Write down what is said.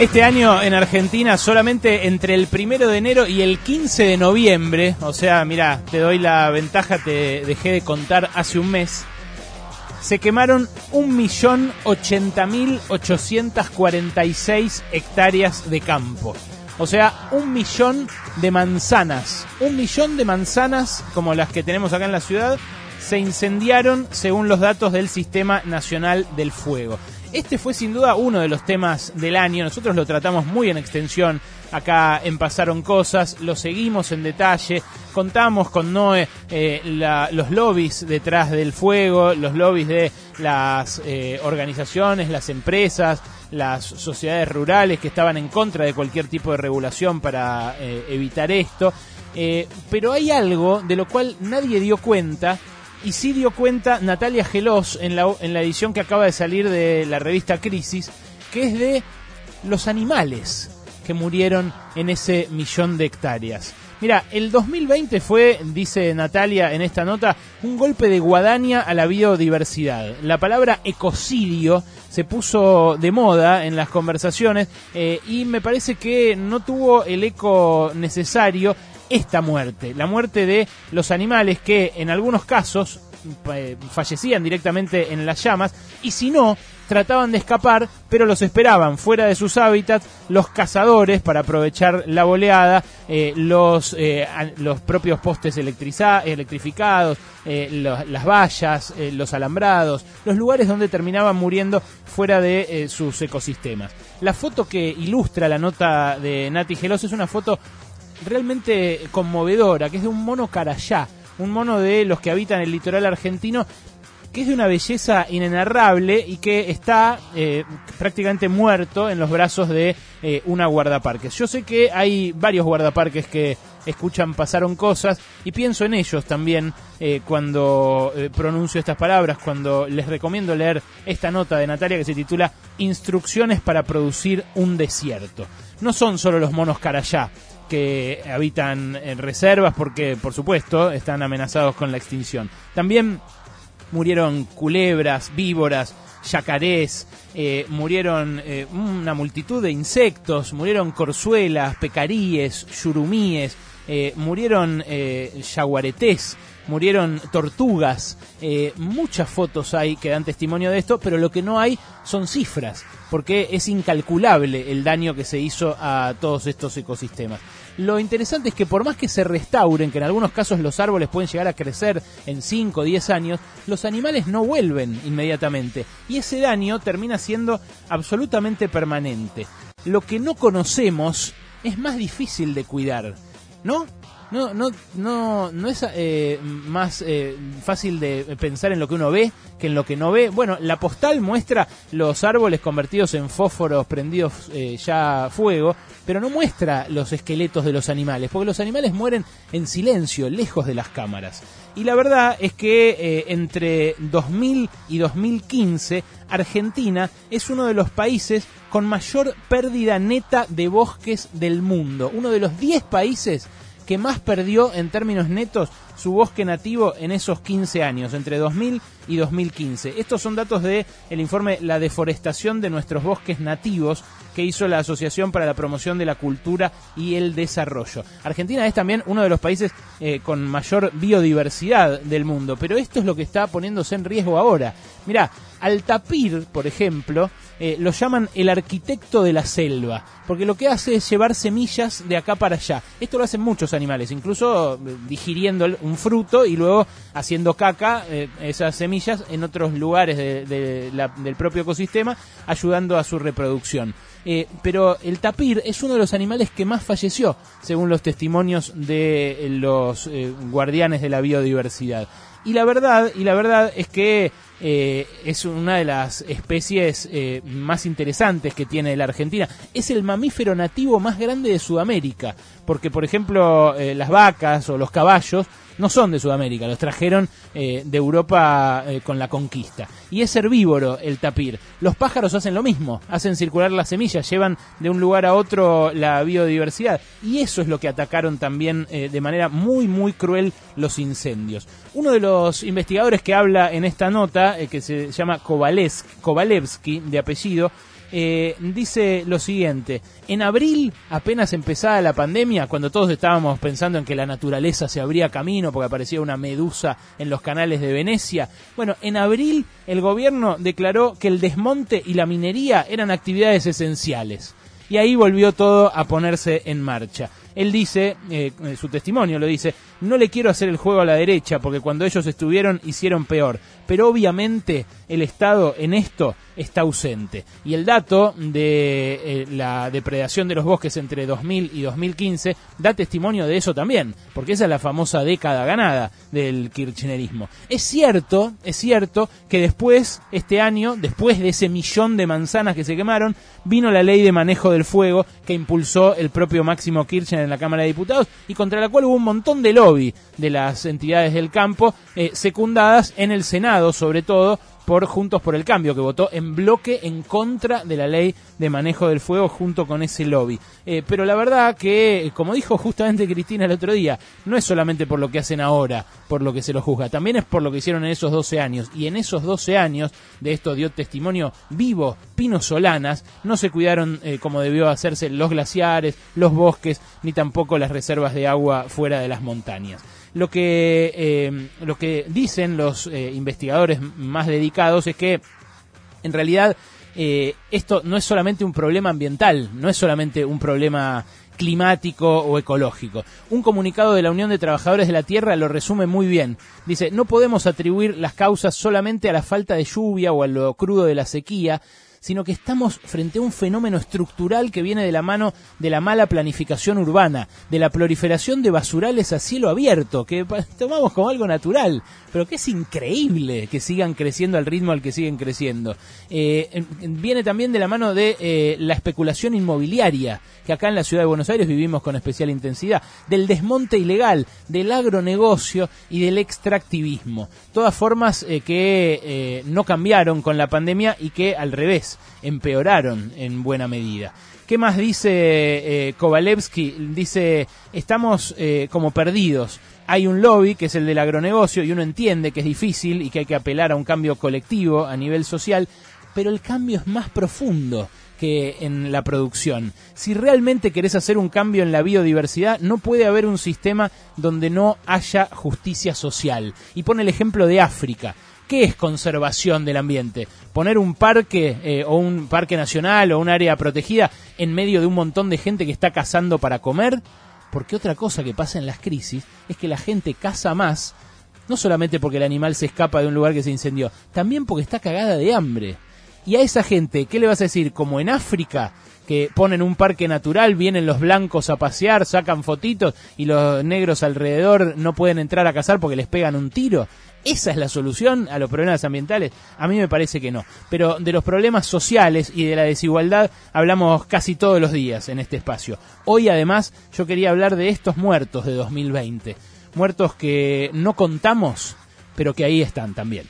Este año en Argentina solamente entre el primero de enero y el 15 de noviembre, o sea, mira, te doy la ventaja, te dejé de contar hace un mes, se quemaron 1.080.846 hectáreas de campo. O sea, un millón de manzanas. Un millón de manzanas como las que tenemos acá en la ciudad se incendiaron según los datos del Sistema Nacional del Fuego. Este fue sin duda uno de los temas del año. Nosotros lo tratamos muy en extensión. Acá en Pasaron Cosas, lo seguimos en detalle. Contamos con Noé eh, los lobbies detrás del fuego, los lobbies de las eh, organizaciones, las empresas, las sociedades rurales que estaban en contra de cualquier tipo de regulación para eh, evitar esto. pero hay algo de lo cual nadie dio cuenta y sí dio cuenta Natalia Gelos en la, en la edición que acaba de salir de la revista Crisis, que es de los animales que murieron en ese millón de hectáreas. Mira, el 2020 fue, dice Natalia en esta nota, un golpe de guadaña a la biodiversidad. La palabra ecocidio se puso de moda en las conversaciones eh, y me parece que no tuvo el eco necesario esta muerte, la muerte de los animales que en algunos casos eh, fallecían directamente en las llamas y si no, trataban de escapar, pero los esperaban fuera de sus hábitats los cazadores para aprovechar la boleada, eh, los, eh, los propios postes electrificados, las vallas, los alambrados, los lugares donde terminaban muriendo fuera de sus ecosistemas. La foto que ilustra la nota de Nati Gelos es una foto realmente conmovedora, que es de un mono carayá, un mono de los que habitan el litoral argentino, que es de una belleza inenarrable y que está eh, prácticamente muerto en los brazos de eh, una guardaparques. Yo sé que hay varios guardaparques que escuchan pasaron cosas y pienso en ellos también eh, cuando pronuncio estas palabras, cuando les recomiendo leer esta nota de Natalia que se titula Instrucciones para producir un desierto. No son solo los monos carayá, que habitan en reservas porque, por supuesto, están amenazados con la extinción. También murieron culebras, víboras, yacarés, eh, murieron eh, una multitud de insectos, murieron corzuelas, pecaríes, yurumíes, eh, murieron yaguaretés, murieron tortugas. muchas fotos hay que dan testimonio de esto, pero lo que no hay son cifras, porque es incalculable el daño que se hizo a todos estos ecosistemas. Lo interesante es que por más que se restauren, que en algunos casos los árboles pueden llegar a crecer en 5 o 10 años, los animales no vuelven inmediatamente y ese daño termina siendo absolutamente permanente. Lo que no conocemos es más difícil de cuidar, ¿no? No, no, no, no es eh, más eh, fácil de pensar en lo que uno ve que en lo que no ve. Bueno, la postal muestra los árboles convertidos en fósforos prendidos eh, ya a fuego, pero no muestra los esqueletos de los animales, porque los animales mueren en silencio, lejos de las cámaras. Y la verdad es que entre 2000 y 2015, Argentina es uno de los países con mayor pérdida neta de bosques del mundo, uno de los 10 países que más perdió en términos netos su bosque nativo en esos 15 años, entre 2000 y 2015. Estos son datos del el informe La deforestación de nuestros bosques nativos que hizo la Asociación para la Promoción de la Cultura y el Desarrollo. Argentina es también uno de los países eh, con mayor biodiversidad del mundo, pero esto es lo que está poniéndose en riesgo ahora. Mirá, al tapir, por ejemplo, eh, lo llaman el arquitecto de la selva, porque lo que hace es llevar semillas de acá para allá. Esto lo hacen muchos animales, incluso eh, digiriendo un fruto y luego haciendo caca esas semillas en otros lugares del propio ecosistema, ayudando a su reproducción. Eh, pero el tapir es uno de los animales que más falleció, según los testimonios de los eh, guardianes de la biodiversidad. Y la verdad, y la verdad es que eh, es una de las especies más interesantes que tiene la Argentina. Es el mamífero nativo más grande de Sudamérica, porque por ejemplo las vacas o los caballos no son de Sudamérica, los trajeron eh, de Europa eh, con la conquista. Y es herbívoro el tapir. Los pájaros hacen lo mismo, hacen circular las semillas, llevan de un lugar a otro la biodiversidad. Y eso es lo que atacaron también eh, de manera muy, muy cruel los incendios. Uno de los investigadores que habla en esta nota, que se llama Kovalevsky, de apellido, eh, dice lo siguiente, en abril, apenas empezada la pandemia, cuando todos estábamos pensando en que la naturaleza se abría camino porque aparecía una medusa en los canales de Venecia, bueno, en abril el gobierno declaró que el desmonte y la minería eran actividades esenciales. Y ahí volvió todo a ponerse en marcha. Él dice, eh, su testimonio lo dice, no le quiero hacer el juego a la derecha porque cuando ellos estuvieron hicieron peor, pero obviamente el Estado en esto está ausente. Y el dato de eh, la depredación de los bosques entre 2000 y 2015 da testimonio de eso también, porque esa es la famosa década ganada del kirchnerismo. Es cierto, es cierto que después, este año, después de ese millón de manzanas que se quemaron, vino la ley de manejo del fuego que impulsó el propio Máximo Kirchner en la Cámara de Diputados y contra la cual hubo un montón de lobby de las entidades del campo eh, secundadas en el Senado sobre todo por Juntos por el Cambio, que votó en bloque en contra de la ley de manejo del fuego junto con ese lobby. Eh, pero la verdad que, como dijo justamente Cristina el otro día, no es solamente por lo que hacen ahora, por lo que se lo juzga, también es por lo que hicieron en esos 12 años. Y en esos 12 años, de esto dio testimonio vivo Pino Solanas, no se cuidaron eh, como debió hacerse los glaciares, los bosques, ni tampoco las reservas de agua fuera de las montañas lo que, eh, lo que dicen los eh, investigadores más dedicados es que en realidad eh, esto no es solamente un problema ambiental, no es solamente un problema climático o ecológico. Un comunicado de la Unión de Trabajadores de la Tierra lo resume muy bien. Dice, no podemos atribuir las causas solamente a la falta de lluvia o a lo crudo de la sequía, sino que estamos frente a un fenómeno estructural que viene de la mano de la mala planificación urbana, de la proliferación de basurales a cielo abierto, que tomamos como algo natural, pero que es increíble que sigan creciendo al ritmo al que siguen creciendo. Eh, viene también de la mano de eh, la especulación inmobiliaria, que acá en la ciudad de Buenos Aires vivimos con especial intensidad, del desmonte ilegal, del agronegocio y del extractivismo. Todas formas eh, que no cambiaron con la pandemia y que al revés empeoraron en buena medida. ¿Qué más dice eh, Kovalevsky? Dice, estamos eh, como perdidos. Hay un lobby que es el del agronegocio y uno entiende que es difícil y que hay que apelar a un cambio colectivo a nivel social, pero el cambio es más profundo que en la producción. Si realmente querés hacer un cambio en la biodiversidad, no puede haber un sistema donde no haya justicia social. Y pone el ejemplo de África. ¿Qué es conservación del ambiente? Poner un parque eh, o un parque nacional o un área protegida en medio de un montón de gente que está cazando para comer. Porque otra cosa que pasa en las crisis es que la gente caza más, no solamente porque el animal se escapa de un lugar que se incendió, también porque está cagada de hambre. Y a esa gente, ¿qué le vas a decir? Como en África, que ponen un parque natural, vienen los blancos a pasear, sacan fotitos y los negros alrededor no pueden entrar a cazar porque les pegan un tiro. ¿Esa es la solución a los problemas ambientales? A mí me parece que no. Pero de los problemas sociales y de la desigualdad hablamos casi todos los días en este espacio. Hoy además yo quería hablar de estos muertos de 2020. Muertos que no contamos, pero que ahí están también.